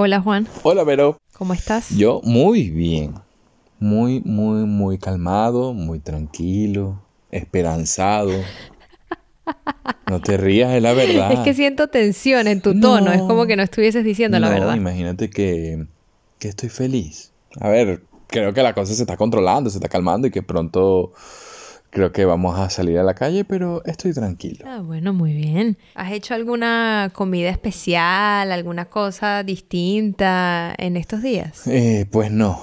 Hola Juan, Hola, Vero. ¿cómo estás? Yo muy bien. Muy, muy, muy calmado, muy tranquilo, esperanzado. No te rías, es la verdad. Es que siento tensión en tu tono, No. es como que no estuvieses diciendo la verdad. Imagínate que, que estoy feliz. A ver, creo que la cosa se está controlando, se está calmando y que pronto creo que vamos a salir a la calle, pero estoy tranquilo. Ah, bueno, muy bien. ¿Has hecho alguna comida especial, alguna cosa distinta en estos días? Eh, pues no,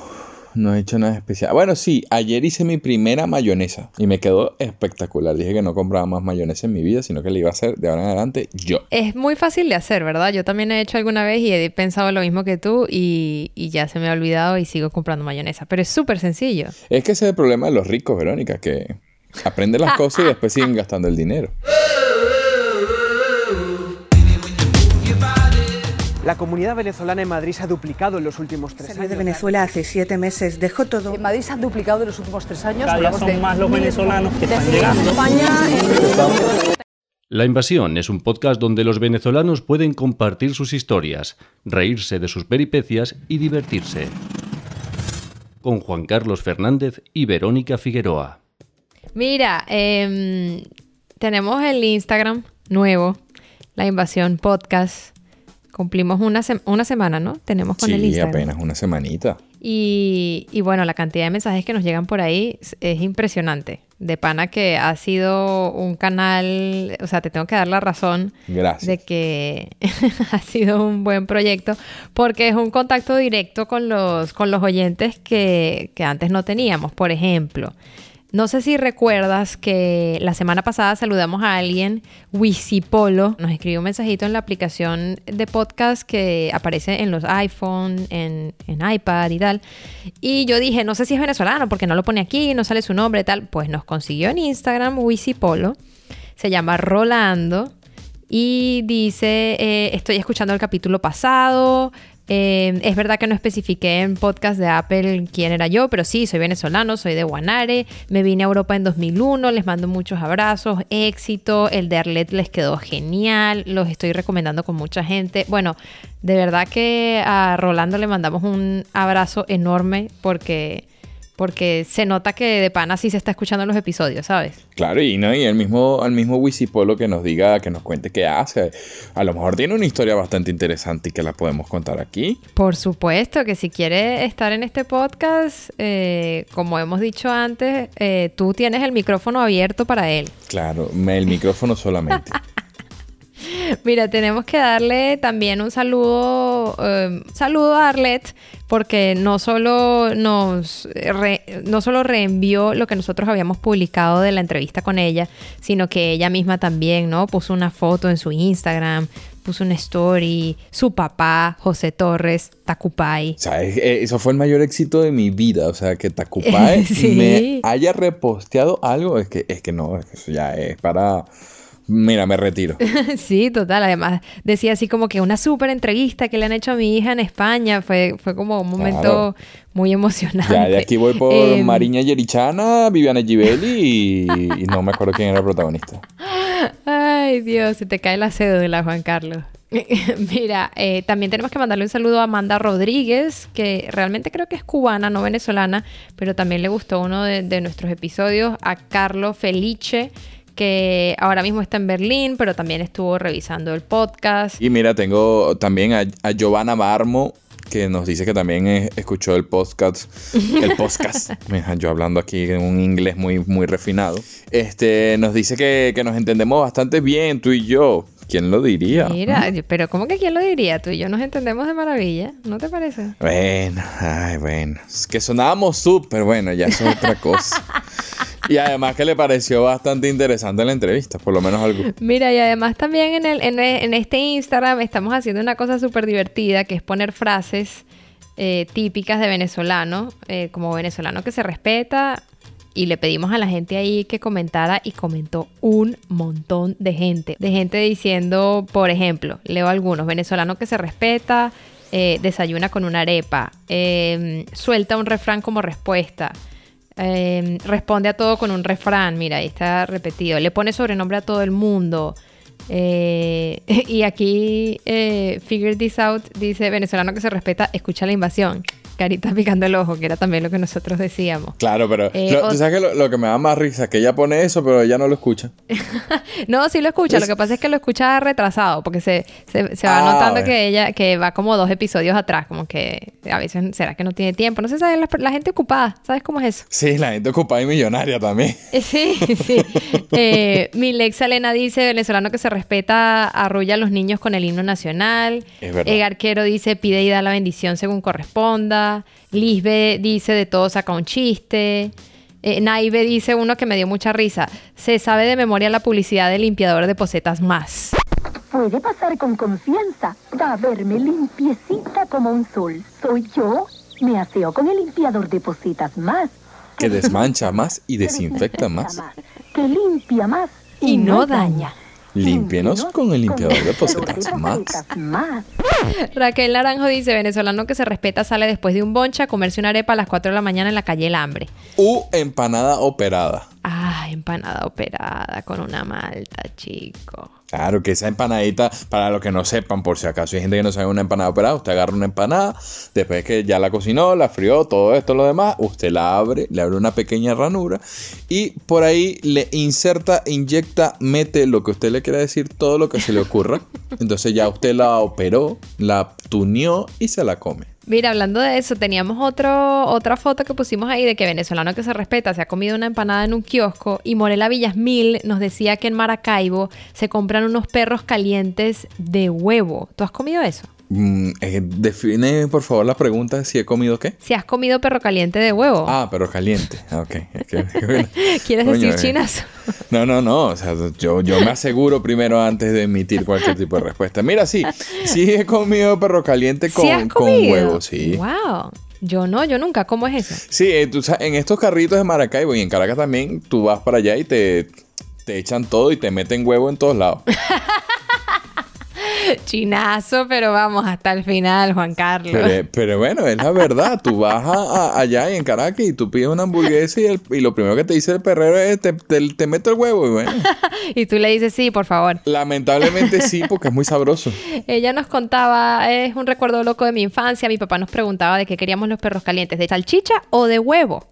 no he hecho nada especial. Bueno, sí, ayer hice mi primera mayonesa y me quedó espectacular. Dije que no compraba más mayonesa en mi vida, sino que la iba a hacer de ahora en adelante yo. Es muy fácil de hacer, ¿verdad? Yo también he hecho alguna vez y he pensado lo mismo que tú y, y ya se me ha olvidado y sigo comprando mayonesa. Pero es súper sencillo. Es que ese es el problema de los ricos, Verónica, que aprenden las cosas y después siguen gastando el dinero. La comunidad venezolana en Madrid se ha duplicado en los últimos tres años. de Venezuela hace siete meses, dejó todo. En Madrid se han duplicado en los últimos tres años. Cada día son de más los venezolanos que están llegando. España, La Invasión es un podcast donde los venezolanos pueden compartir sus historias, reírse de sus peripecias y divertirse. Con Juan Carlos Fernández y Verónica Figueroa. Mira, em, tenemos el Instagram nuevo, La Invasión Podcast. Cumplimos una, una semana, ¿no? Tenemos con el Sí, Instagram. apenas una semanita. Y, y bueno, la cantidad de mensajes que nos llegan por ahí es, es impresionante. De pana que ha sido un canal, o sea, te tengo que dar la razón Gracias. de que ha sido un buen proyecto porque es un contacto directo con los, con los oyentes que, que antes no teníamos. Por ejemplo, no sé si recuerdas que la semana pasada saludamos a alguien, Wisipolo, nos escribió un mensajito en la aplicación de podcast que aparece en los iPhone, en, en iPad y tal. Y yo dije, no sé si es venezolano porque no lo pone aquí, no sale su nombre y tal. Pues nos consiguió en Instagram Wisipolo. Se llama Rolando y dice, eh, estoy escuchando el capítulo pasado. Eh, es verdad que no especifiqué en podcast de Apple quién era yo, pero sí, soy venezolano, soy de Guanare, me vine a Europa en 2001, les mando muchos abrazos, éxito, el de Arlet les quedó genial, los estoy recomendando con mucha gente. Bueno, de verdad que a Rolando le mandamos un abrazo enorme porque, porque se nota que de pana sí se está escuchando los episodios, ¿sabes? Claro, y no, y el mismo, al mismo Wisipolo que nos diga, que nos cuente qué hace. A lo mejor tiene una historia bastante interesante y que la podemos contar aquí. Por supuesto que si quiere estar en este podcast, eh, como hemos dicho antes, eh, tú tienes el micrófono abierto para él. Claro, el micrófono solamente. Mira, tenemos que darle también un saludo, eh, saludo a Arlet, porque no solo nos re- no solo reenvió lo que nosotros habíamos publicado de la entrevista con ella, sino que ella misma también, ¿no? Puso una foto en su Instagram, puso una story, su papá, José Torres, Tacupay. O sea, eh, eso fue el mayor éxito de mi vida. O sea, que Tacupae Sí. me haya reposteado algo, es que, es que no, es que eso ya es para. Mira, me retiro. Sí, total. Además, decía así como que una súper entrevista que le han hecho a mi hija en España. Fue, fue como un momento Claro. muy emocionante. Ya de aquí voy por Em, Mariña Yerichana, Viviana Givelli y, y no me acuerdo quién era el protagonista. Ay, Dios, se te cae la cédula, Juan Carlos. Mira, eh, también tenemos que mandarle un saludo a Amanda Rodríguez, que realmente creo que es cubana, no venezolana, pero también le gustó uno de, de nuestros episodios. A Carlos Felice, que ahora mismo está en Berlín, pero también estuvo revisando el podcast. Y mira, tengo también a, a Giovanna Barmo, que nos dice que también escuchó el podcast. El podcast. Mira, yo hablando aquí en un inglés muy, muy refinado. Este, nos dice que, que nos entendemos bastante bien, tú y yo. ¿Quién lo diría? Mira, pero ¿cómo que quién lo diría? Tú y yo nos entendemos de maravilla, ¿no te parece? Bueno, ay, bueno. Es que sonábamos súper bueno, ya es otra cosa. Y además que le pareció bastante interesante la entrevista, por lo menos algo. Mira, y además también en, el, en, este Instagram estamos haciendo una cosa súper divertida, que es poner frases eh, típicas de venezolano, eh, como venezolano que se respeta, y le pedimos a la gente ahí que comentara y comentó un montón de gente. De gente diciendo, por ejemplo, leo algunos, venezolano que se respeta, eh, desayuna con una arepa, suelta un refrán como respuesta. Eh, responde a todo con un refrán, mira, ahí está repetido. Le pone sobrenombre a todo el mundo. Eh, y aquí eh, Figure This Out dice, venezolano que se respeta, escucha la invasión. Carita picando el ojo, que era también lo que nosotros decíamos. Claro, pero Eh, lo- tú sabes que lo, lo que me da más risa es que ella pone eso, pero ella no lo escucha. No, sí lo escucha, Es- lo que pasa es que lo escucha retrasado, porque se, se, se va Ah, notando que ella, que va como dos episodios atrás, como que a veces será que no tiene tiempo, no sé, sabe, la, la gente ocupada, ¿sabes cómo es eso? Sí, la gente ocupada y millonaria también. Eh, Sí, sí. Eh, mi Lex Elena dice, venezolano que se respeta, arrulla a los niños con el himno nacional. Es verdad. El arquero dice, pide y da la bendición según corresponda. Lisbe dice, de todo saca un chiste. Eh, Naive dice uno que me dio mucha risa. Se sabe de memoria la publicidad del limpiador de posetas más. Puede pasar con confianza. Va a verme limpiecita como un sol. Soy yo. Me aseo con el limpiador de positas más. Que desmancha más y desinfecta más. Que limpia más. Y no daña. Límpienos con el limpiador de posetas más. Raquel Naranjo dice, venezolano que se respeta sale después de un boncha a comerse una arepa a las 4 de la mañana en la calle El Hambre. U empanada operada. Ah, empanada operada con una malta, chico. Claro, que esa empanadita, para los que no sepan, por si acaso hay gente que no sabe una empanada operada, usted agarra una empanada, después que ya la cocinó, la frió, todo esto, lo demás, usted la abre, le abre una pequeña ranura y por ahí le inserta, inyecta, mete lo que usted le quiera decir, todo lo que se le ocurra. Entonces ya usted la operó, la tuneó y se la come. Mira, hablando de eso, teníamos otro, otra foto que pusimos ahí de que venezolano que se respeta se ha comido una empanada en un kiosco y Morela Villasmil nos decía que en Maracaibo se compran unos perros calientes de huevo. ¿Tú has comido eso? Mm, eh, define por favor la pregunta si he comido qué. Si has comido perro caliente de huevo. Ah, pero caliente. Ah, Ok. Bueno. ¿Quieres Coño, decir eh. chinazo? No, no, no. O sea, yo, yo me aseguro primero antes de emitir cualquier tipo de respuesta. Mira, sí. Sí he comido perro caliente con, ¿Sí has con huevo, sí. Wow. Yo no, yo nunca. ¿Cómo es eso? Sí, eh, tú sabes, en estos carritos de Maracaibo y en Caracas también, tú vas para allá y te, te echan todo y te meten huevo en todos lados. Chinazo, pero vamos hasta el final, Juan Carlos. Pero, pero bueno, es la verdad. Tú vas a- a- allá en Caracas y tú pides una hamburguesa y, el- y lo primero que te dice el perrero es te, te, te meto el huevo. Y bueno, y tú le dices, sí, por favor. lamentablemente sí, porque es muy sabroso. Ella nos contaba, es un recuerdo loco de mi infancia. Mi papá nos preguntaba de qué queríamos los perros calientes, de salchicha o de huevo.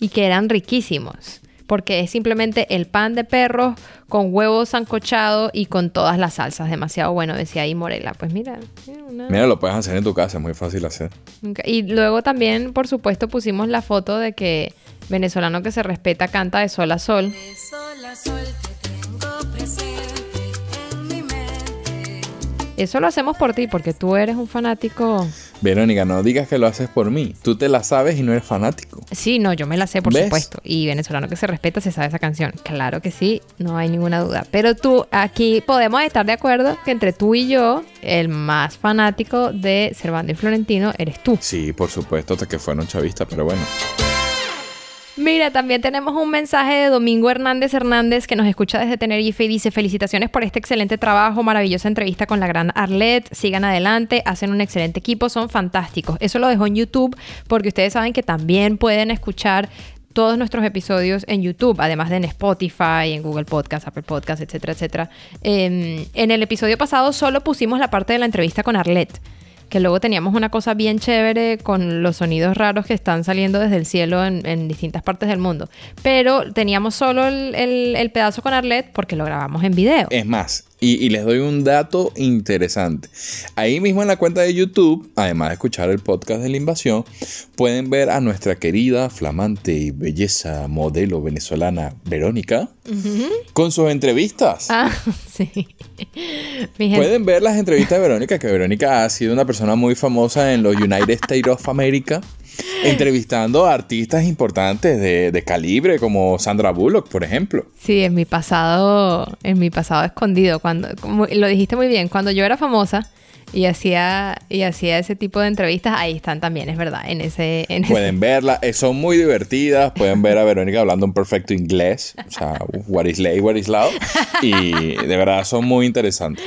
Y que eran riquísimos. Porque es simplemente el pan de perros con huevo sancochado y con todas las salsas. Demasiado bueno, decía ahí Morela. Pues mira, mira, una- Mira, lo puedes hacer en tu casa, es muy fácil hacer. Y luego también, por supuesto, pusimos la foto de que venezolano que se respeta canta de sol a sol. sol a sol te tengo presente en mi mente. Eso lo hacemos por ti, porque tú eres un fanático. Verónica, no digas que lo haces por mí. Tú te la sabes y no eres fanático. Sí, no, yo me la sé, por ¿Ves? supuesto. Y venezolano que se respeta se sabe esa canción. Claro que sí, no hay ninguna duda. Pero tú, aquí podemos estar de acuerdo que entre tú y yo, el más fanático de Servando y Florentino eres tú. Sí, por supuesto, hasta que fueron chavistas, pero bueno. Mira, también tenemos un mensaje de Domingo Hernández Hernández que nos escucha desde Tenerife y dice felicitaciones por este excelente trabajo, maravillosa entrevista con la gran Arlette, sigan adelante, hacen un excelente equipo, son fantásticos. Eso lo dejó en YouTube porque ustedes saben que también pueden escuchar todos nuestros episodios en YouTube, además de en Spotify, en Google Podcast, Apple Podcast, etcétera, etcétera. Eh, en el episodio pasado solo pusimos la parte de la entrevista con Arlette que luego teníamos una cosa bien chévere con los sonidos raros que están saliendo desde el cielo en, distintas partes del mundo. Pero teníamos solo el, el- el pedazo con Arlette porque lo grabamos en video. Es más, y, y les doy un dato interesante. Ahí mismo en la cuenta de YouTube, además de escuchar el podcast de la invasión, pueden ver a nuestra querida, flamante y belleza modelo venezolana Verónica con sus entrevistas. Ah, sí. Pueden ver las entrevistas de Verónica, que Verónica ha sido una persona muy famosa en los United States of America, entrevistando a artistas importantes de, de calibre, como Sandra Bullock, por ejemplo. Sí, en mi pasado, en mi pasado escondido, cuando, como lo dijiste muy bien, cuando yo era famosa, y hacía, y hacía ese tipo de entrevistas, ahí están también, es verdad, en ese... En ese- Pueden verla, eh, son muy divertidas. Pueden ver a Verónica hablando un perfecto inglés. O sea, what is lay, what is loud. Y de verdad son muy interesantes.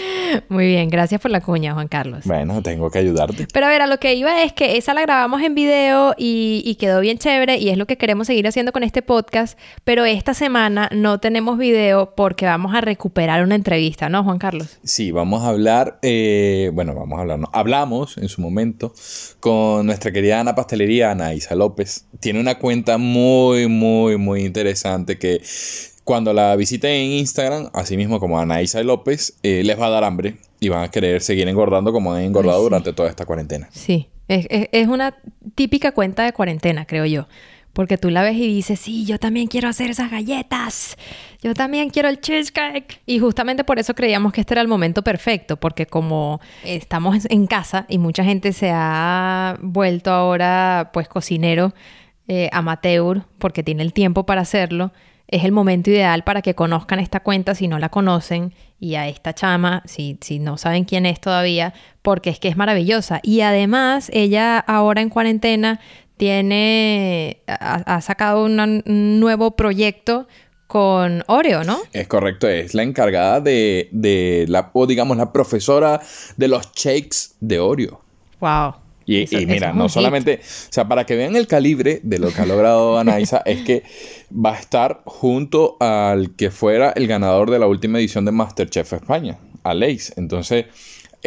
Muy bien, gracias por la cuña, Juan Carlos. Bueno, tengo que ayudarte. Pero a ver, a lo que iba es que esa la grabamos en video y, y quedó bien chévere y es lo que queremos seguir haciendo con este podcast, pero esta semana no tenemos video porque vamos a recuperar una entrevista, ¿no, Juan Carlos? Sí, vamos a hablar, eh, bueno, vamos a hablar, no, hablamos en su momento con nuestra querida Ana Pastelería, Ana Isa López. Tiene una cuenta muy, muy, muy interesante que cuando la visiten en Instagram, así mismo como Ana Isa López, eh, les va a dar hambre y van a querer seguir engordando como han engordado Ay, sí. durante toda esta cuarentena. Sí, es, es- es una típica cuenta de cuarentena, creo yo. Porque tú la ves y dices, sí, yo también quiero hacer esas galletas. Yo también quiero el cheesecake. Y justamente por eso creíamos que este era el momento perfecto. Porque como estamos en casa y mucha gente se ha vuelto ahora pues cocinero eh, amateur porque tiene el tiempo para hacerlo, es el momento ideal para que conozcan esta cuenta si no la conocen y a esta chama si, si no saben quién es todavía, porque es que es maravillosa. Y además ella ahora en cuarentena tiene, ha, ha sacado una- un nuevo proyecto con Oreo, ¿no? Es correcto, es la encargada de, de la, o digamos, la profesora de los shakes de Oreo. Wow. Y, Eso- y eso mira, no hit. solamente, o sea, para que vean el calibre de lo que ha logrado Anaisa, es que va a estar junto al que fuera el ganador de la última edición de Masterchef España, Aleix. Entonces,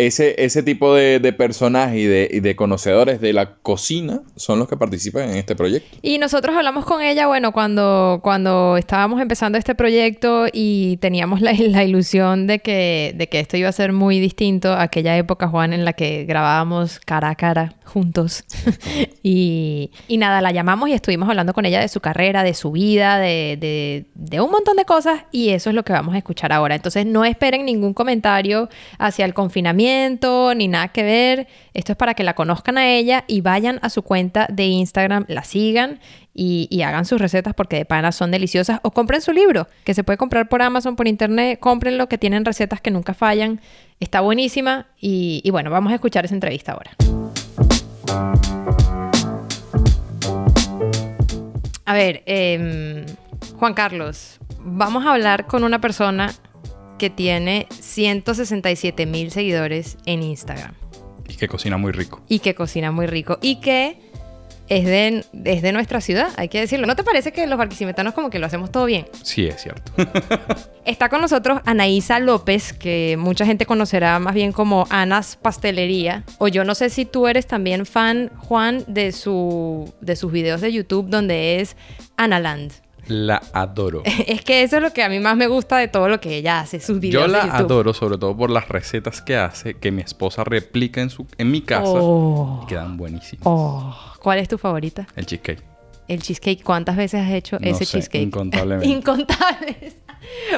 ese, ese tipo de, de personajes y de, de conocedores de la cocina son los que participan en este proyecto. Y nosotros hablamos con ella, bueno, cuando, cuando estábamos empezando este proyecto y teníamos la, la ilusión de que, de que esto iba a ser muy distinto a aquella época, Juan, en la que grabábamos cara a cara juntos. y, y nada, la llamamos y estuvimos hablando con ella de su carrera, de su vida, de, de, de un montón de cosas y eso es lo que vamos a escuchar ahora. Entonces no esperen ningún comentario hacia el confinamiento ni nada que ver. Esto es para que la conozcan a ella y vayan a su cuenta de Instagram, la sigan y, hagan sus recetas porque de pana son deliciosas. O compren su libro, que se puede comprar por Amazon, por internet. Cómprenlo, que tienen recetas que nunca fallan. Está buenísima. Y, y bueno, vamos a escuchar esa entrevista ahora. A ver, em, Juan Carlos, vamos a hablar con una persona que tiene 167 mil seguidores en Instagram Y que cocina muy rico. y que cocina muy rico y que es de, es de nuestra ciudad, hay que decirlo. ¿No te parece que los barquisimetanos como que lo hacemos todo bien? Sí, es cierto. Está con nosotros Anaísa López, que mucha gente conocerá más bien como Anas Pastelería. O yo no sé si tú eres también fan, Juan, de, su, de sus videos de YouTube donde es Analand. La adoro. Es que eso es lo que a mí más me gusta de todo lo que ella hace, sus videos Yo de la YouTube. adoro sobre todo por las recetas que hace, que mi esposa replica en, su, en mi casa. Oh. Y quedan buenísimas. Oh, ¿Cuál es tu favorita? El cheesecake. El cheesecake, ¿cuántas veces has hecho No ese sé, cheesecake? incontablemente. Incontables.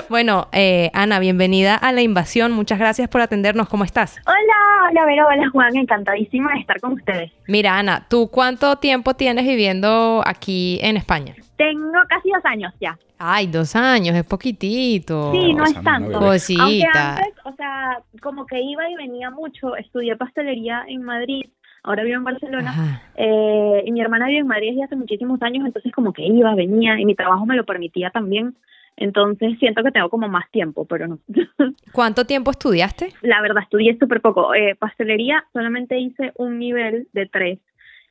Bueno, eh, Ana, bienvenida a la invasión. Muchas gracias por atendernos. ¿Cómo estás? Hola, hola Vero, hola Juan, encantadísima de estar con ustedes. Mira, Ana, ¿tú cuánto tiempo tienes viviendo aquí en España? Tengo casi dos años ya. Ay, dos años, es poquitito. Sí, no es tanto. Cosita. Aunque antes, o sea, como que iba y venía mucho, estudié pastelería en Madrid, ahora vivo en Barcelona, eh, y mi hermana vive en Madrid desde hace muchísimos años, entonces como que iba, venía, y mi trabajo me lo permitía también, entonces siento que tengo como más tiempo, pero no. ¿Cuánto tiempo estudiaste? La verdad, estudié súper poco. Eh, pastelería solamente hice un nivel de tres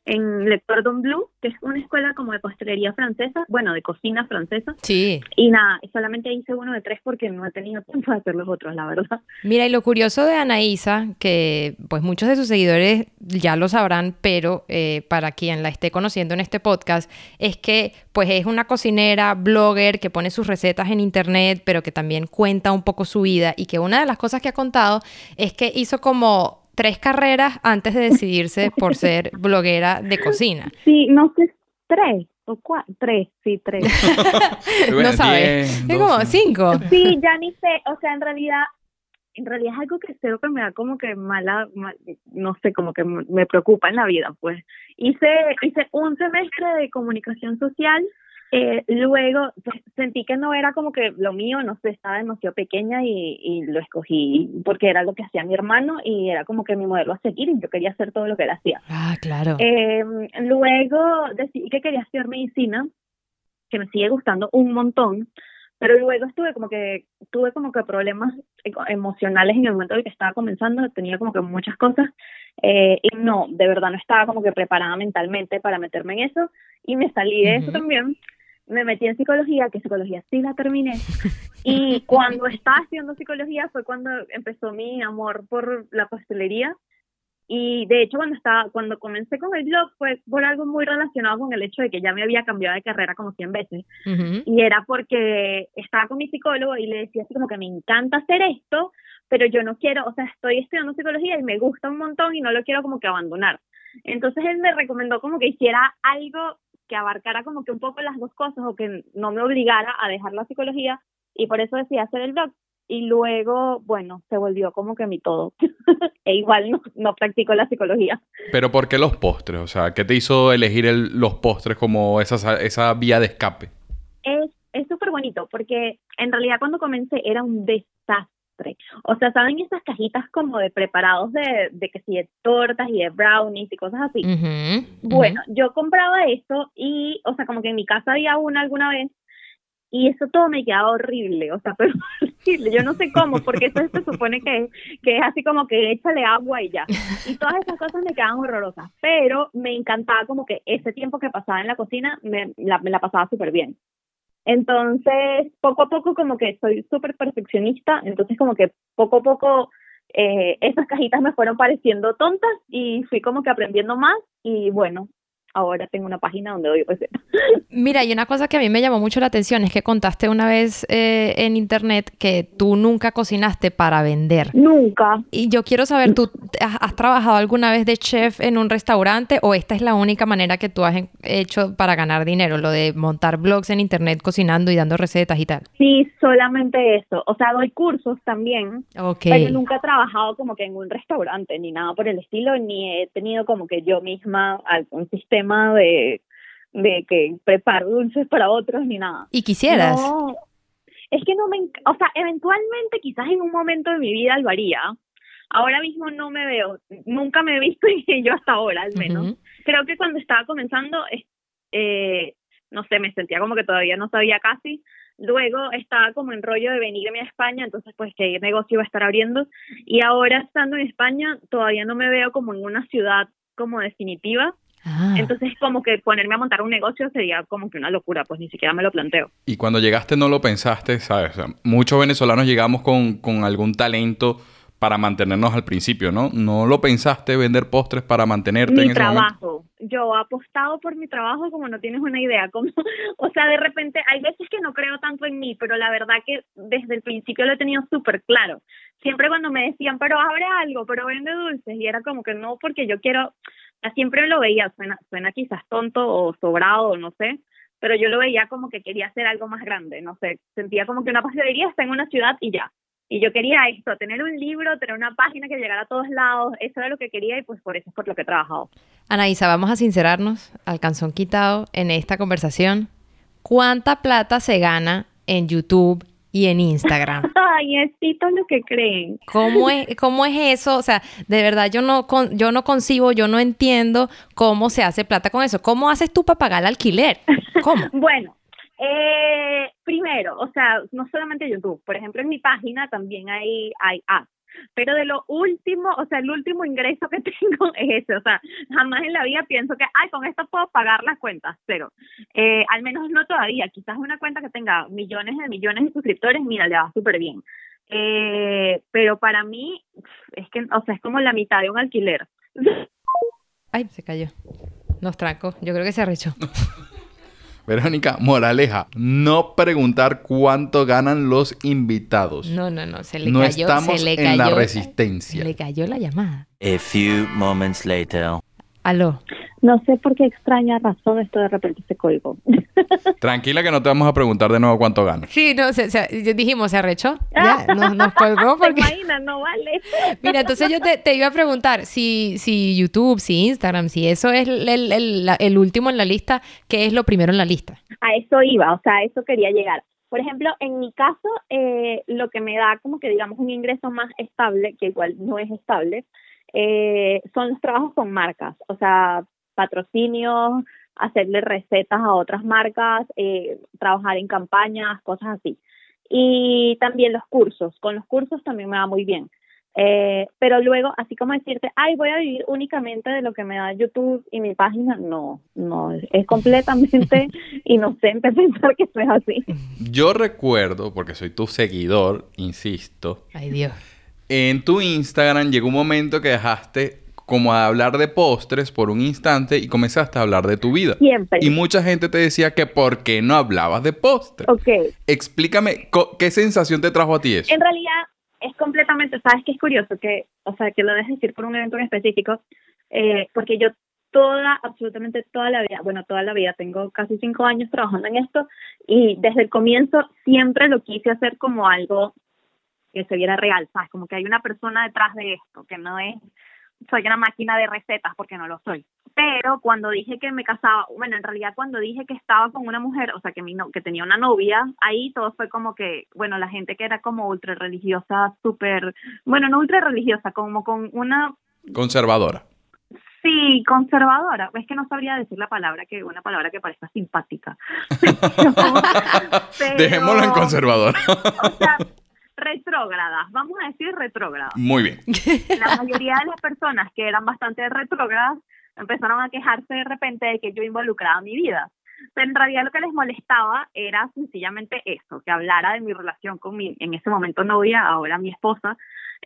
en Le Cordon Bleu, que es una escuela como de pastelería francesa, bueno, de cocina francesa. Sí. Y nada, solamente hice uno de tres porque no he tenido tiempo de hacer los otros, la verdad. Mira, y lo curioso de Anaísa, que pues muchos de sus seguidores ya lo sabrán, pero eh, para quien la esté conociendo en este podcast, es que pues es una cocinera, blogger, que pone sus recetas en internet, pero que también cuenta un poco su vida y que una de las cosas que ha contado es que hizo como tres carreras antes de decidirse por ser bloguera de cocina. Sí, no sé, tres o cuatro, tres, sí, tres. no sabes. 10, Es como 12. cinco. Sí, ya ni sé, o sea, en realidad, en realidad es algo que creo que me da como que mala, mal- no sé, como que me me preocupa en la vida, pues. Hice, hice un semestre de comunicación social Eh, luego pues, sentí que no era como que lo mío, no sé, estaba demasiado pequeña y, y lo escogí porque era lo que hacía mi hermano y era como que mi modelo a seguir y yo quería hacer todo lo que él hacía. Ah, claro. Eh, luego decidí que quería estudiar medicina, que me sigue gustando un montón, pero luego estuve como que, tuve como que problemas emocionales en el momento en que estaba comenzando, tenía como que muchas cosas, eh, y no, de verdad no estaba como que preparada mentalmente para meterme en eso, y me salí de eso también, me metí en psicología, que psicología sí la terminé, y cuando estaba estudiando psicología fue cuando empezó mi amor por la pastelería, y de hecho cuando estaba cuando comencé con el blog fue por algo muy relacionado con el hecho de que ya me había cambiado de carrera como 100 veces. Ujú. y era porque estaba con mi psicólogo y le decía así como que me encanta hacer esto pero yo no quiero o sea estoy estudiando psicología y me gusta un montón y no lo quiero como que abandonar entonces él me recomendó como que hiciera algo que abarcara como que un poco las dos cosas o que no me obligara a dejar la psicología y por eso decidí hacer el blog y luego, bueno, se volvió como que mi todo. e igual no, no practico la psicología. Pero ¿por qué los postres? O sea, ¿qué te hizo elegir el- los postres como esa, sa- esa vía de escape? Es es súper bonito porque en realidad cuando comencé era un desastre. O sea, ¿saben esas cajitas como de preparados de, de que si de tortas y de brownies y cosas así? Bueno, yo compraba esto y, o sea, como que en mi casa había una alguna vez y eso todo me quedaba horrible, o sea, pero horrible, yo no sé cómo, porque eso se supone que, que es así como que échale agua y ya. Y todas esas cosas me quedaban horrorosas, pero me encantaba como que ese tiempo que pasaba en la cocina me la, me la pasaba súper bien. Entonces, poco a poco como que soy súper perfeccionista, entonces como que poco a poco eh, esas cajitas me fueron pareciendo tontas y fui como que aprendiendo más y bueno, ahora tengo una página donde doy recetas. Mira, y una cosa que a mí me llamó mucho la atención es que contaste una vez eh, en internet que tú nunca cocinaste para vender. Nunca. Y yo quiero saber, ¿tú has, has trabajado alguna vez de chef en un restaurante o esta es la única manera que tú has hecho para ganar dinero? Lo de montar blogs en internet cocinando y dando recetas y tal. Sí, solamente eso. O sea, doy cursos también, Ok. pero nunca he trabajado como que en un restaurante ni nada por el estilo, ni he tenido como que yo misma algún sistema de, de que preparo dulces para otros ni nada. ¿Y quisieras? No, es que no me, o sea, eventualmente quizás en un momento de mi vida lo haría. Ahora mismo no me veo, nunca me he visto y yo hasta ahora al menos. Ujú. Creo que cuando estaba comenzando, eh, no sé, me sentía como que todavía no sabía casi. Luego estaba como en rollo de venirme a España, entonces pues qué negocio iba a estar abriendo. Y ahora estando en España, todavía no me veo como en una ciudad como definitiva. Ah. Entonces como que ponerme a montar un negocio sería como que una locura, pues ni siquiera me lo planteo. Y cuando llegaste no lo pensaste, ¿sabes? O sea, muchos venezolanos llegamos con, con algún talento para mantenernos al principio, ¿no? ¿No lo pensaste vender postres para mantenerte mi en ese momento? trabajo. Yo he apostado por mi trabajo como no tienes una idea. Como, o sea, de repente hay veces que no creo tanto en mí, pero la verdad que desde el principio lo he tenido súper claro. Siempre cuando me decían, pero abre algo, pero vende dulces, y era como que no, porque yo quiero, siempre lo veía, suena, quizás tonto o sobrado, no sé, pero yo lo veía como que quería hacer algo más grande, no sé, sentía como que una pastelería está en una ciudad y ya. Y yo quería esto, tener un libro, tener una página que llegara a todos lados, eso era lo que quería y pues por eso es por lo que he trabajado. Anaísa, vamos a sincerarnos al canzón quitado en esta conversación. ¿Cuánta plata se gana en YouTube y en Instagram? Ay, es todo lo que creen. ¿Cómo es, ¿Cómo es eso? O sea, de verdad yo no, con- yo no concibo, yo no entiendo cómo se hace plata con eso. ¿Cómo haces tú para pagar el alquiler? ¿Cómo? Bueno, eh, primero, o sea, no solamente YouTube, por ejemplo, en mi página también hay, hay ads. Pero de lo último, o sea, el último ingreso que tengo es ese. O sea, jamás en la vida pienso que, ay, con esto puedo pagar las cuentas. Cero. Eh, al menos no todavía. Quizás una cuenta que tenga millones de millones de suscriptores, mira, le va súper bien. Eh, pero para mí, es que, o sea, es como la mitad de un alquiler. Ay, se cayó. Nos trancó. Yo creo que se arrechó. Verónica, moraleja, no preguntar cuánto ganan los invitados. No, no, no. Se le No cayó. estamos se le en la resistencia. Se le cayó la llamada. A few moments later. Aló. No sé por qué extraña razón esto de repente se colgó. Tranquila que no te vamos a preguntar de nuevo cuánto ganas. Sí, no, se, se- dijimos, se arrechó. Ya, nos, nos colgó ¿Te porque... No vale. Mira, entonces yo te, te iba a preguntar si, si YouTube, si Instagram, si eso es el, el- el- la- el último en la lista, ¿qué es lo primero en la lista? a eso iba, o sea, a eso quería llegar. Por ejemplo, en mi caso, eh, lo que me da como que digamos un ingreso más estable, que igual no es estable, eh, son los trabajos con marcas, o sea, patrocinios, hacerle recetas a otras marcas, eh, trabajar en campañas, cosas así. Y también los cursos, con los cursos también me va muy bien. Eh, pero luego, así como decirte, ay, voy a vivir únicamente de lo que me da YouTube y mi página, no, no, es completamente inocente pensar que eso es así. Yo recuerdo, porque soy tu seguidor, insisto, Ay, Dios. En tu Instagram llegó un momento que dejaste como a hablar de postres por un instante y comenzaste a hablar de tu vida. Siempre. Y mucha gente te decía que por qué no hablabas de postres. Ok, Explícame, ¿qué sensación te trajo a ti eso? en realidad es completamente, sabes que es curioso que, o sea, que lo dejes decir por un evento en específico, eh, porque yo toda, absolutamente toda la vida, bueno, toda la vida, tengo casi cinco años trabajando en esto y desde el comienzo siempre lo quise hacer como algo que se viera real, ¿sabes? Como que hay una persona detrás de esto, que no es, soy una máquina de recetas, porque no lo soy. Pero cuando dije que me casaba, bueno, en realidad cuando dije que estaba con una mujer, o sea, que, mi no, que tenía una novia, ahí todo fue como que, bueno, la gente que era como ultra religiosa, súper, bueno, no ultra religiosa, como con una, Conservadora. sí, conservadora, es que no sabría decir la palabra, que una palabra que parezca simpática. Pero- Dejémoslo en conservadora. O sea, retrógradas, vamos a decir retrógradas. Muy bien. La mayoría de las personas que eran bastante retrógradas empezaron a quejarse de repente de que yo involucraba mi vida. Pero en realidad lo que les molestaba era sencillamente eso, que hablara de mi relación con mi, en ese momento novia, ahora mi esposa,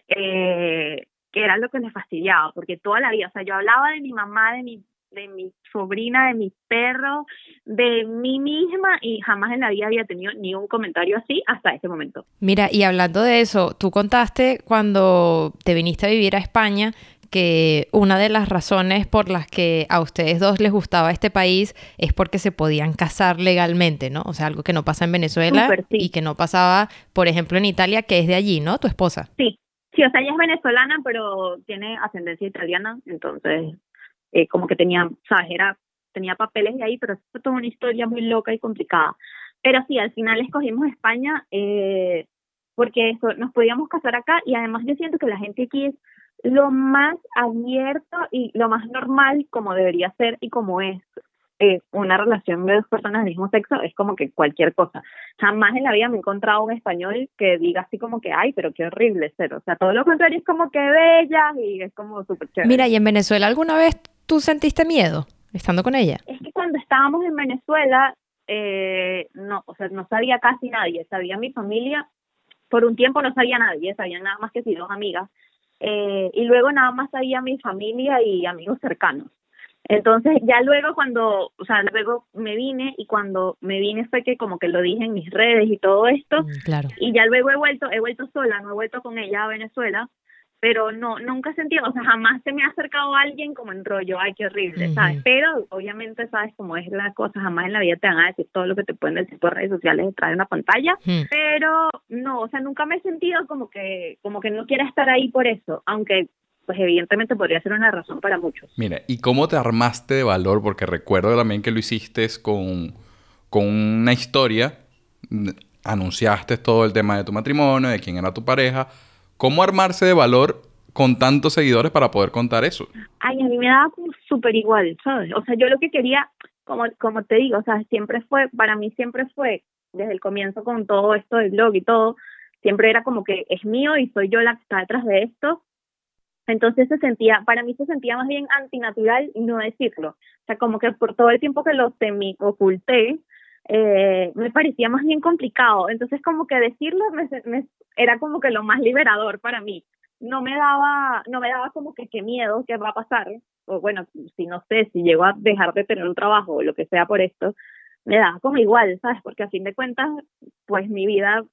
eh, que era lo que les fastidiaba, porque toda la vida, o sea, yo hablaba de mi mamá, de mi de mi sobrina, de mi perro, de mí misma y jamás en la vida había tenido ni un comentario así hasta ese momento. Mira, y hablando de eso, tú contaste cuando te viniste a vivir a España que una de las razones por las que a ustedes dos les gustaba este país es porque se podían casar legalmente, ¿no? O sea, algo que no pasa en Venezuela sí. y que no pasaba, por ejemplo, en Italia, que es de allí, ¿no? Tu esposa. Sí, sí, o sea, ella es venezolana, pero tiene ascendencia italiana, entonces eh, como que tenía, sabes, era, tenía papeles de ahí, pero fue toda una historia muy loca y complicada. Pero sí, al final escogimos España eh, porque eso, nos podíamos casar acá y además yo siento que la gente aquí es lo más abierto y lo más normal como debería ser y como es eh, una relación de dos personas del mismo sexo es como que cualquier cosa. Jamás en la vida me he encontrado un español que diga así como que, ay, pero qué horrible ser. O sea, todo lo contrario es como que bella y es como súper chévere. Mira, ¿y en Venezuela alguna vez tú sentiste miedo estando con ella? Es que cuando estábamos en Venezuela, eh, no, o sea, no sabía casi nadie. Sabía mi familia, por un tiempo no sabía nadie, sabían nada más que si dos amigas. Eh, y luego nada más sabía mi familia y amigos cercanos. Entonces, ya luego cuando, o sea, luego me vine y cuando me vine fue que como que lo dije en mis redes y todo esto. Mm, Claro. Y ya luego he vuelto, he vuelto sola, no he vuelto con ella a Venezuela, pero no, nunca he sentido, o sea, jamás se me ha acercado alguien como en rollo, ay, qué horrible, ¿sabes? Pero obviamente sabes cómo es la cosa, jamás en la vida te van a decir todo lo que te pueden decir por redes sociales detrás de una pantalla, pero no, o sea, nunca me he sentido como que, como que no quiera estar ahí por eso, aunque pues evidentemente podría ser una razón para muchos. Mira, ¿y cómo te armaste de valor? Porque recuerdo también que lo hiciste con, con una historia. Anunciaste todo el tema de tu matrimonio, de quién era tu pareja. ¿Cómo armarse de valor con tantos seguidores para poder contar eso? ay, a mí me daba como súper igual, ¿sabes? O sea, yo lo que quería, como, como te digo, o sea, siempre fue, para mí siempre fue, desde el comienzo con todo esto del blog y todo, siempre era como que es mío y soy yo la que está detrás de esto. Entonces se sentía, para mí se sentía más bien antinatural no decirlo. O sea, como que por todo el tiempo que lo semi oculté, eh, me parecía más bien complicado. Entonces como que decirlo me, me- era como que lo más liberador para mí no me daba, no me daba como que qué miedo, qué va a pasar, o bueno, si no sé, si llego a dejar de tener un trabajo o lo que sea por esto, me daba como igual, ¿sabes? Porque a fin de cuentas, pues mi vida,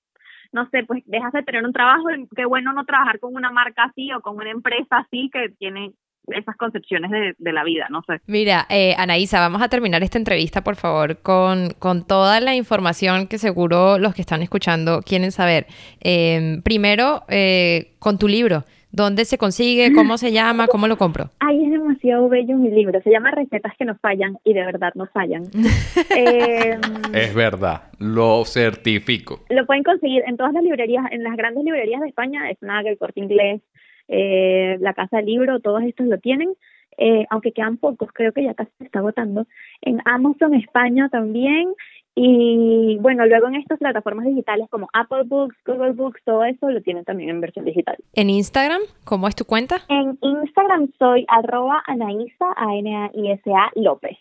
no sé, pues dejas de tener un trabajo, qué bueno no trabajar con una marca así o con una empresa así que tiene esas concepciones de, de la vida, no sé. Mira, eh, Anaísa, vamos a terminar esta entrevista, por favor, con, con toda la información que seguro los que están escuchando quieren saber. Eh, primero, eh, con tu libro. ¿Dónde se consigue? ¿Cómo se llama? ¿Cómo lo compro? Ay, es demasiado bello mi libro. Se llama Recetas que no fallan y de verdad no fallan. Eh, Es verdad, lo certifico. lo pueden conseguir en todas las librerías, en las grandes librerías de España, Snack, El Corte Inglés, eh, La Casa del Libro, todos estos lo tienen. Eh, aunque quedan pocos, creo que ya casi se está agotando. En Amazon España también. Y bueno, luego en estas plataformas digitales como Apple Books, Google Books, todo eso lo tienen también en versión digital. En Instagram, ¿cómo es tu cuenta? En Instagram soy arroba Anaísa, A-N-A-I-S-A López.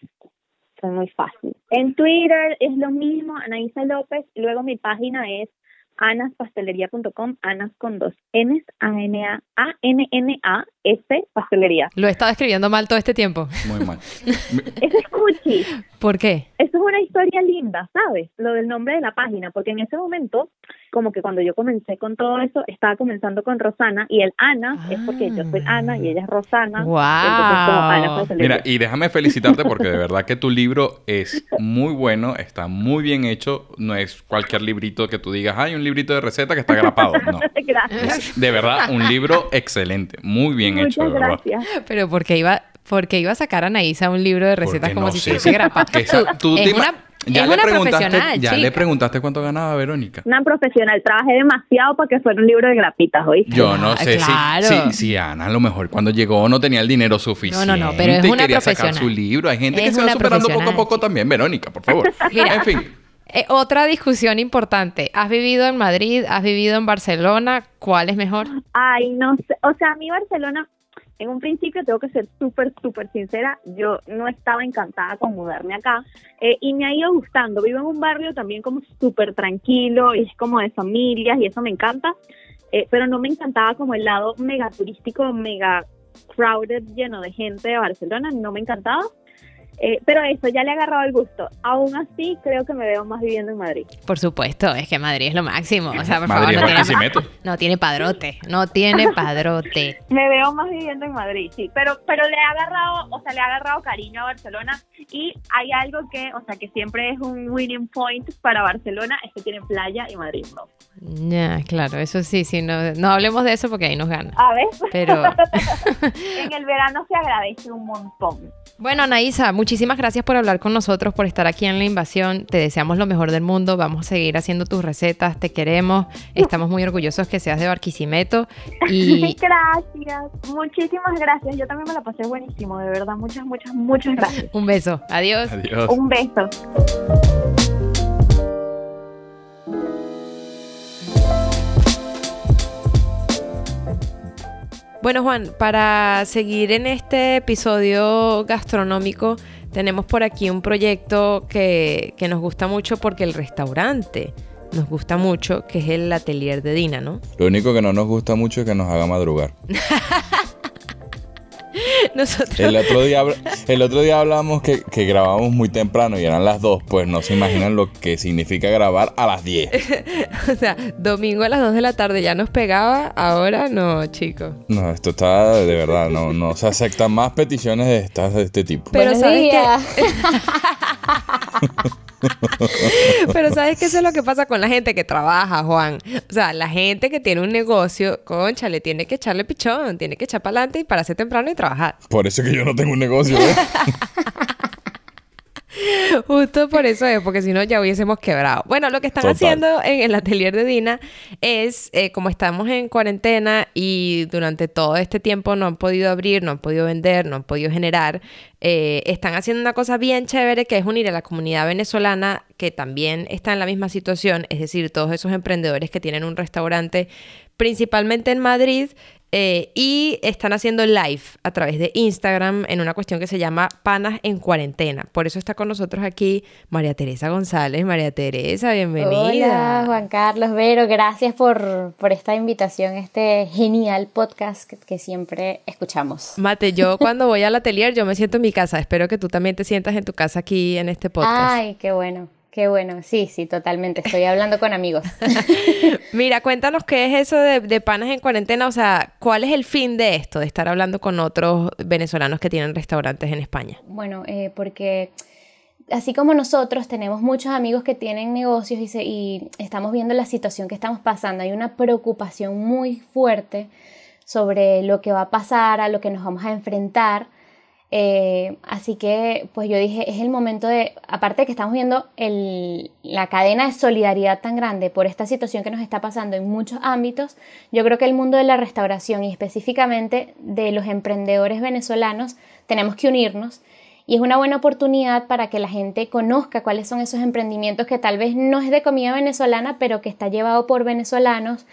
Soy muy fácil. En Twitter es lo mismo, Anaísa López. Luego mi página es anaspastelería.com, anas con dos Ns, A-N-A-A-N-N-A-S, pastelería. Lo he estado escribiendo mal todo este tiempo. Muy mal. Eso es cuchi. ¿Por qué? Eso es una historia linda, ¿sabes? Lo del nombre de la página, porque en ese momento, como que cuando yo comencé con todo eso, estaba comenzando con Rosana y el Ana es porque yo soy Ana y ella es Rosana. Ana Pastelería. Mira, y déjame felicitarte porque de verdad que tu libro es muy bueno, está muy bien hecho. No es cualquier librito que tú digas, hay un librito de receta que está grapado. No. Gracias. Es de verdad un libro excelente, muy bien hecho, de Muchas verdad. gracias. Pero porque iba, porque iba a sacar a Anaísa un libro de recetas Porque como no si sé, fuese grapa. que esa- tú es te una, ya es le una preguntaste, profesional, ya le chica. preguntaste cuánto ganaba Verónica. Una profesional, trabajé demasiado para que fuera un libro de grapitas hoy. Yo no Ah, sé claro. si, si, si Ana a lo mejor cuando llegó no tenía el dinero suficiente. No, no, no, pero es y una quería sacar profesional. su libro. Hay gente que Es se va superando poco a poco también. Verónica, por favor. Mira. En fin. Eh, otra discusión importante. ¿Has vivido en Madrid? ¿Has vivido en Barcelona? ¿Cuál es mejor? Ay, no sé. O sea, a mí Barcelona, en un principio tengo que ser súper, súper sincera, yo no estaba encantada con mudarme acá eh, y me ha ido gustando. Vivo en un barrio también como súper tranquilo y es como de familias y eso me encanta, eh, pero no me encantaba como el lado mega turístico, mega crowded, lleno de gente de Barcelona, no me encantaba. Eh, pero eso, ya le he agarrado el gusto. Aún así, creo que me veo más viviendo en Madrid. Por supuesto, es que Madrid es lo máximo. O sea, por Madrid favor, no tiene, no tiene padrote. No tiene padrote. Me veo más viviendo en Madrid, sí, pero pero le ha agarrado, o sea, le ha agarrado cariño a Barcelona y hay algo que, o sea, que siempre es un winning point para Barcelona, es que tiene playa y Madrid no. Ya, claro, eso sí, sí. No, no hablemos de eso porque ahí nos gana. A ver, Pero en el verano se agradece un montón. bueno, Anaísa, muchísimas gracias por hablar con nosotros, por estar aquí en La Invasión. Te deseamos lo mejor del mundo. Vamos a seguir haciendo tus recetas. Te queremos. Estamos muy orgullosos que seas de Barquisimeto. Y Gracias, muchísimas gracias. Yo también me la pasé buenísimo, de verdad. Muchas, muchas, muchas gracias. un beso. Adiós. Adiós. Un beso. Bueno, Juan, para seguir en este episodio gastronómico, tenemos por aquí un proyecto que, que nos gusta mucho porque el restaurante nos gusta mucho, que es el atelier de Dina, ¿no? Lo único que no nos gusta mucho es que nos haga madrugar. Nosotros, El otro día, el otro día hablábamos que, que grabábamos muy temprano y eran las 2. Pues no se imaginan lo que significa grabar a las 10. o sea, domingo a las 2 de la tarde ya nos pegaba, ahora no, chicos. No, esto está de verdad. No, no se aceptan más peticiones de, estas, de este tipo. Pero ¿sabes qué? Pero ¿sabes qué? Eso es lo que pasa con la gente que trabaja, Juan. O sea, la gente que tiene un negocio, concha, le tiene que echarle pichón, tiene que echar para adelante y pararse temprano y trabajar. Por eso es que yo no tengo un negocio. ¿eh? Justo por eso es, porque si no ya hubiésemos quebrado. Bueno, lo que están Total. haciendo en el atelier de Dina es, eh, como estamos en cuarentena y durante todo este tiempo no han podido abrir, no han podido vender, no han podido generar, eh, están haciendo una cosa bien chévere que es unir a la comunidad venezolana que también está en la misma situación, es decir, todos esos emprendedores que tienen un restaurante principalmente en Madrid eh, y están haciendo live a través de Instagram en una cuestión que se llama Panas en Cuarentena. Por eso está con nosotros aquí María Teresa González. María Teresa, bienvenida. Hola, Juan Carlos, Vero, gracias por, por esta invitación, este genial podcast que, que siempre escuchamos. Mate, yo cuando voy al atelier yo me siento en mi casa. Espero que tú también te sientas en tu casa aquí en este podcast. Ay, qué bueno. Qué bueno, sí, sí, totalmente. Estoy hablando con amigos. Mira, cuéntanos qué es eso de, de panas en cuarentena, o sea, ¿cuál es el fin de esto, de estar hablando con otros venezolanos que tienen restaurantes en España? Bueno, eh, porque así como nosotros tenemos muchos amigos que tienen negocios y, se- y estamos viendo la situación que estamos pasando, hay una preocupación muy fuerte sobre lo que va a pasar, a lo que nos vamos a enfrentar. Eh, así que, pues yo dije, es el momento de, aparte de que estamos viendo la cadena de solidaridad tan grande por esta situación que nos está pasando en muchos ámbitos, yo creo que el mundo de la restauración y específicamente de los emprendedores venezolanos tenemos que unirnos. Y es una buena oportunidad para que la gente conozca cuáles son esos emprendimientos que tal vez no es de comida venezolana, pero que está llevado por venezolanos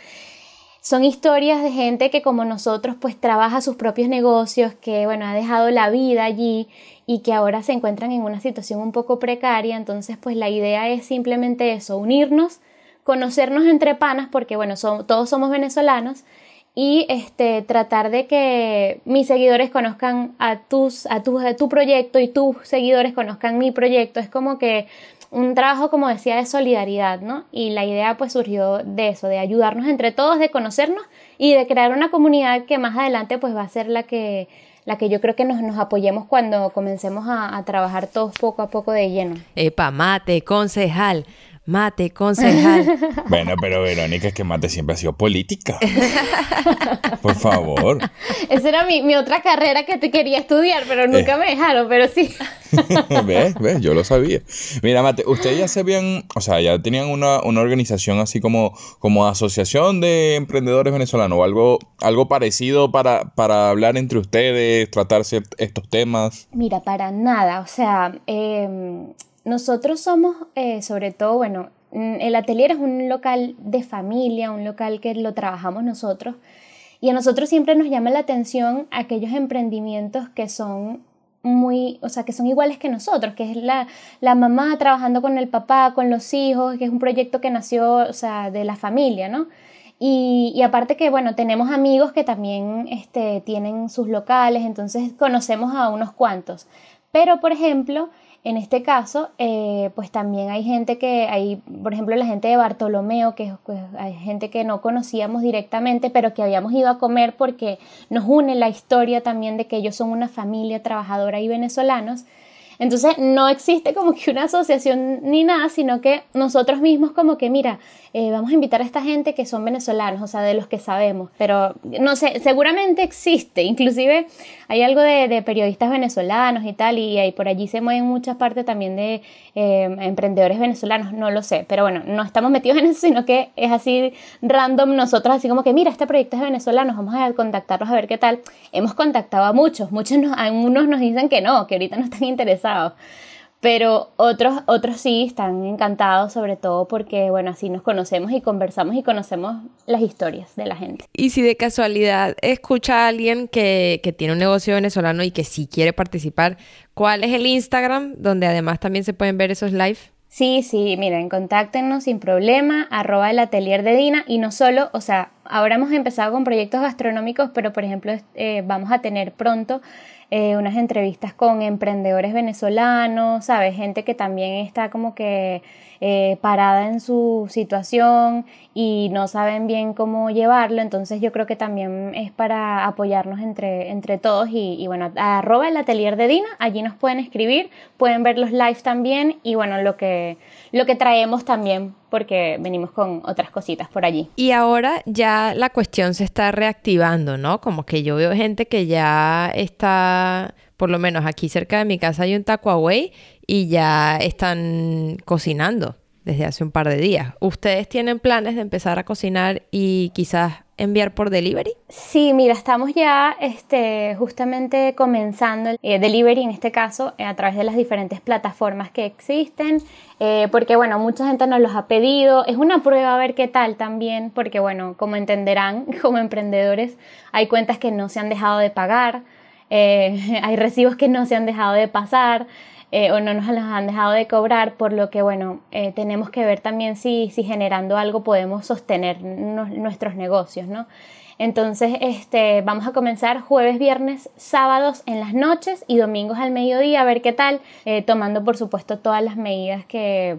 son historias de gente que como nosotros pues trabaja sus propios negocios, que bueno, ha dejado la vida allí y que ahora se encuentran en una situación un poco precaria. Entonces pues la idea es simplemente eso, unirnos, conocernos entre panas, porque bueno, son- todos somos venezolanos y este, tratar de que mis seguidores conozcan a, tus, a, tu, proyecto y tus seguidores conozcan mi proyecto. Es como que un trabajo, como decía, de solidaridad, ¿no? Y la idea pues surgió de eso, de ayudarnos entre todos, de conocernos y de crear una comunidad que más adelante pues va a ser la que, la que yo creo que nos, nos apoyemos cuando comencemos a, a trabajar todos poco a poco de lleno. Epa, mate, concejal, mate, concejal. Bueno, pero Verónica, es que Mate siempre ha sido política. Por favor. Esa era mi, mi otra carrera que te quería estudiar, pero nunca Eh. me dejaron, pero sí. ¿Ves? ¿Ves? Yo lo sabía. Mira, Mate, ustedes ya se habían, o sea, ya tenían una, una organización así como, como asociación de emprendedores venezolanos o algo, algo parecido para, para hablar entre ustedes, tratarse estos temas. Mira, para nada. O sea, eh, nosotros somos, eh, sobre todo, bueno, mm, el atelier es un local de familia, un local que lo trabajamos nosotros. Y a nosotros siempre nos llama la atención aquellos emprendimientos que son muy, o sea, que son iguales que nosotros, que es la, la mamá trabajando con el papá, con los hijos, que es un proyecto que nació, o sea, de la familia, ¿no? Y, y aparte que, bueno, tenemos amigos que también este, tienen sus locales, entonces conocemos a unos cuantos. Pero, por ejemplo, en este caso, eh, pues también hay gente que, hay, por ejemplo, la gente de Bartolomeo, que es- pues, hay gente que no conocíamos directamente, pero que habíamos ido a comer porque nos une la historia también de que ellos son una familia trabajadora y venezolanos. Entonces no existe como que una asociación ni nada, sino que nosotros mismos como que, mira, eh, vamos a invitar a esta gente que son venezolanos, o sea, de los que sabemos, pero no sé, seguramente existe, inclusive hay algo de, periodistas venezolanos y tal, y, ahí por allí se mueven muchas partes también de eh, emprendedores venezolanos, no lo sé, pero bueno, no estamos metidos en eso, sino que es así random nosotros, así como que, mira, este proyecto es venezolano, vamos a contactarlos a ver qué tal. Hemos contactado a muchos, muchos nos, algunos nos dicen que no, que ahorita no están interesados, pero otros, otros sí están encantados, sobre todo porque, bueno, así nos conocemos y conversamos y conocemos las historias de la gente. Y si de casualidad escucha a alguien que, que tiene un negocio venezolano y que sí quiere participar, ¿cuál es el Instagram donde además también se pueden ver esos live? Sí, sí, miren, contáctenos sin problema, arroba el atelier de Dina y no solo, o sea, ahora hemos empezado con proyectos gastronómicos, pero por ejemplo eh, vamos a tener pronto eh, unas entrevistas con emprendedores venezolanos, ¿sabes? Gente que también está como que eh, parada en su situación y no saben bien cómo llevarlo, entonces yo creo que también es para apoyarnos entre, entre todos y, bueno, arroba el atelier de Dina, allí nos pueden escribir, pueden ver los live también y bueno, lo que, lo que traemos también porque venimos con otras cositas por allí. Y ahora ya la cuestión se está reactivando, ¿no? Como que yo veo gente que ya está, por lo menos aquí cerca de mi casa hay un taco away y ya están cocinando desde hace un par de días. ¿Ustedes tienen planes de empezar a cocinar y quizás enviar por delivery? Sí, mira, estamos ya este, justamente comenzando el eh, delivery en este caso eh, a través de las diferentes plataformas que existen, eh, porque bueno, mucha gente nos los ha pedido, es una prueba a ver qué tal también, porque bueno, como entenderán, como emprendedores hay cuentas que no se han dejado de pagar, hay recibos que no se han dejado de pasar, eh, o no nos los han dejado de cobrar, por lo que bueno, eh, tenemos que ver también si, si generando algo podemos sostener nuestros negocios, ¿no? Entonces, este, vamos a comenzar jueves, viernes, sábados en las noches y domingos al mediodía, a ver qué tal, eh, tomando por supuesto todas las medidas que,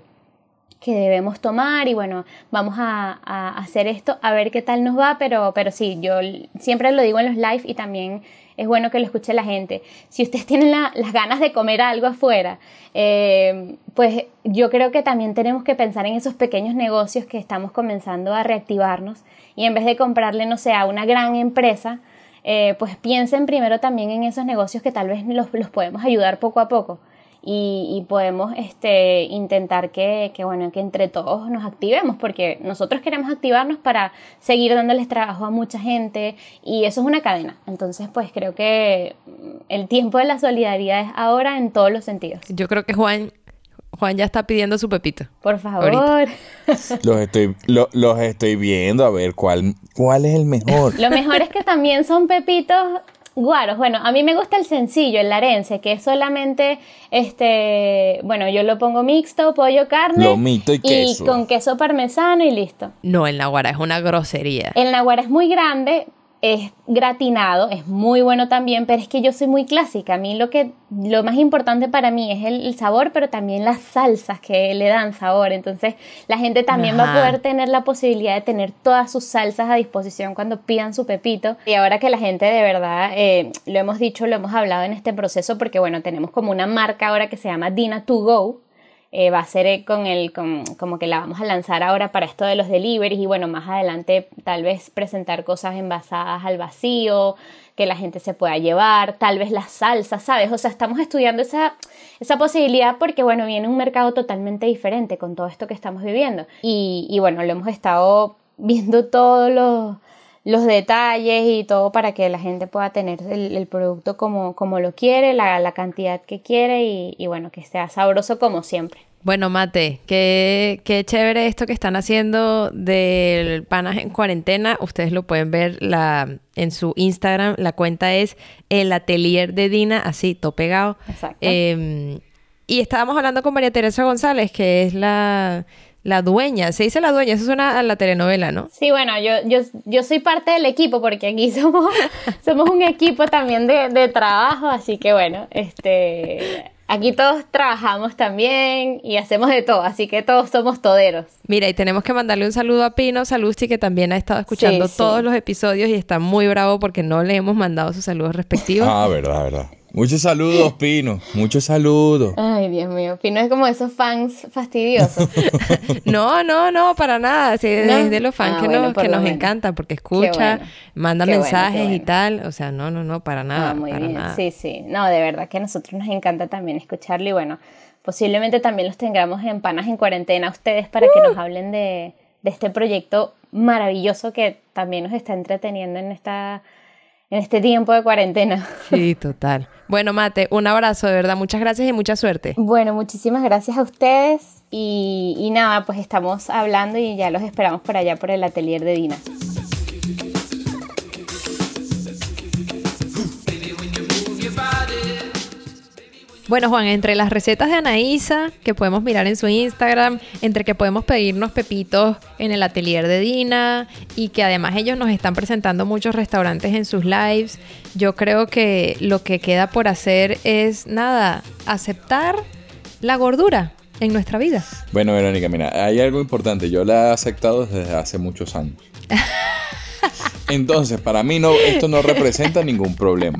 que debemos tomar y bueno, vamos a, a hacer esto, a ver qué tal nos va, pero, pero sí, yo siempre lo digo en los live y también es bueno que lo escuche la gente. Si ustedes tienen la- las ganas de comer algo afuera, eh, pues yo creo que también tenemos que pensar en esos pequeños negocios que estamos comenzando a reactivarnos y en vez de comprarle, no sé, a una gran empresa, eh, pues piensen primero también en esos negocios que tal vez los podemos ayudar poco a poco y, y podemos este, intentar que, que, bueno, que entre todos nos activemos, porque nosotros queremos activarnos para seguir dándoles trabajo a mucha gente y eso es una cadena. Entonces, pues creo que mm, el tiempo de la solidaridad es ahora en todos los sentidos. Yo creo que Juan, Juan ya está pidiendo su pepito. Por favor. Ahorita. Los estoy, lo- los estoy viendo a ver cuál, cuál es el mejor. Lo mejor es que también son pepitos guaros. Bueno, a mí me gusta el sencillo, el larense, que es solamente, este, bueno, yo lo pongo mixto, pollo, carne. Lomito y queso. con queso parmesano y listo. No, el naguará es una grosería. El naguará es muy grande, es gratinado, es muy bueno también, pero es que yo soy muy clásica. A mí lo que lo más importante para mí es el, el sabor, pero también las salsas que le dan sabor. Entonces, la gente también va a poder tener la posibilidad de tener todas sus salsas a disposición cuando pidan su pepito. Y ahora que la gente de verdad, eh, lo hemos dicho, lo hemos hablado en este proceso, porque bueno, tenemos como una marca ahora que se llama Dina to Go. Eh, va a ser eh, con el, con- como que la vamos a lanzar ahora para esto de los deliveries y bueno, más adelante tal vez presentar cosas envasadas al vacío, que la gente se pueda llevar, tal vez las salsas, ¿sabes? O sea, estamos estudiando esa, esa posibilidad porque bueno, viene un mercado totalmente diferente con todo esto que estamos viviendo. Y, y bueno, lo hemos estado viendo todos los, los detalles y todo para que la gente pueda tener el, el producto como, como lo quiere, la, la cantidad que quiere y, y bueno, que sea sabroso como siempre. Bueno, Mate, qué, qué chévere esto que están haciendo del panas en cuarentena. Ustedes lo pueden ver la, en su Instagram. La cuenta es el atelier de Dina, así, todo pegado. Exacto. Eh, y estábamos hablando con María Teresa González, que es la, la dueña. Se dice la dueña, eso suena a la telenovela, ¿no? Sí, bueno, yo, yo, yo soy parte del equipo porque aquí somos, somos un equipo también de, de trabajo, así que bueno, este, aquí todos trabajamos también y hacemos de todo, así que todos somos toderos. Mira, y tenemos que mandarle un saludo a Pino Salusti, que también ha estado escuchando Sí, sí. todos los episodios y está muy bravo porque no le hemos mandado sus saludos respectivos. Ah, verdad, verdad. Muchos saludos, Pino. Muchos saludos. Ay, Dios mío, Pino es como esos fans fastidiosos. No, no, no, para nada. Sí, ¿No? es de los fans Ah, que, bueno, nos, que nos encanta porque escucha, bueno. manda Qué bueno, mensajes qué y bueno. tal. O sea, no, no, no, para nada. Ah, muy para bien. nada. Sí, sí. No, de verdad que a nosotros nos encanta también escucharlo y bueno, posiblemente también los tengamos en panas en cuarentena a ustedes para que nos hablen de, de este proyecto maravilloso que también nos está entreteniendo en esta en este tiempo de cuarentena. Sí, total. Bueno, Mate, un abrazo, de verdad. Muchas gracias y mucha suerte. Bueno, muchísimas gracias a ustedes y, y nada, pues estamos hablando y ya los esperamos por allá por el atelier de Dina. Bueno, Juan, entre las recetas de Anaísa que podemos mirar en su Instagram, entre que podemos pedirnos pepitos en el atelier de Dina y que además ellos nos están presentando muchos restaurantes en sus lives, yo creo que lo que queda por hacer es nada, aceptar la gordura en nuestra vida. Bueno, Verónica, mira, hay algo importante. Yo la he aceptado desde hace muchos años. Entonces, para mí no, esto no representa ningún problema.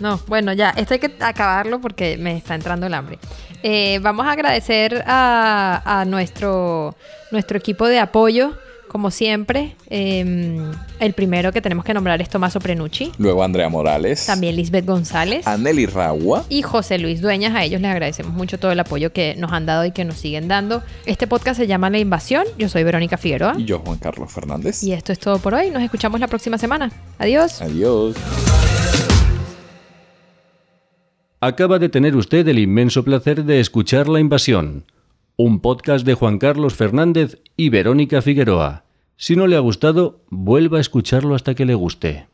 No, bueno, ya, esto hay que acabarlo porque me está entrando el hambre. Eh, vamos a agradecer a, a nuestro, nuestro equipo de apoyo, como siempre. Eh, el primero que tenemos que nombrar es Tomaso Prenucci, Luego Andrea Morales. también Lisbeth González Anneli Ragua. y José Luis Dueñas. A ellos les agradecemos mucho todo el apoyo que nos han dado y que nos siguen dando. Este podcast se llama La Invasión. Yo soy Verónica Figueroa. Y yo, Juan Carlos Fernández. Y esto es todo por hoy. Nos escuchamos la próxima semana. Adiós. Adiós. Acaba de tener usted el inmenso placer de escuchar La Invasión, un podcast de Juan Carlos Fernández y Verónica Figueroa. Si no le ha gustado, vuelva a escucharlo hasta que le guste.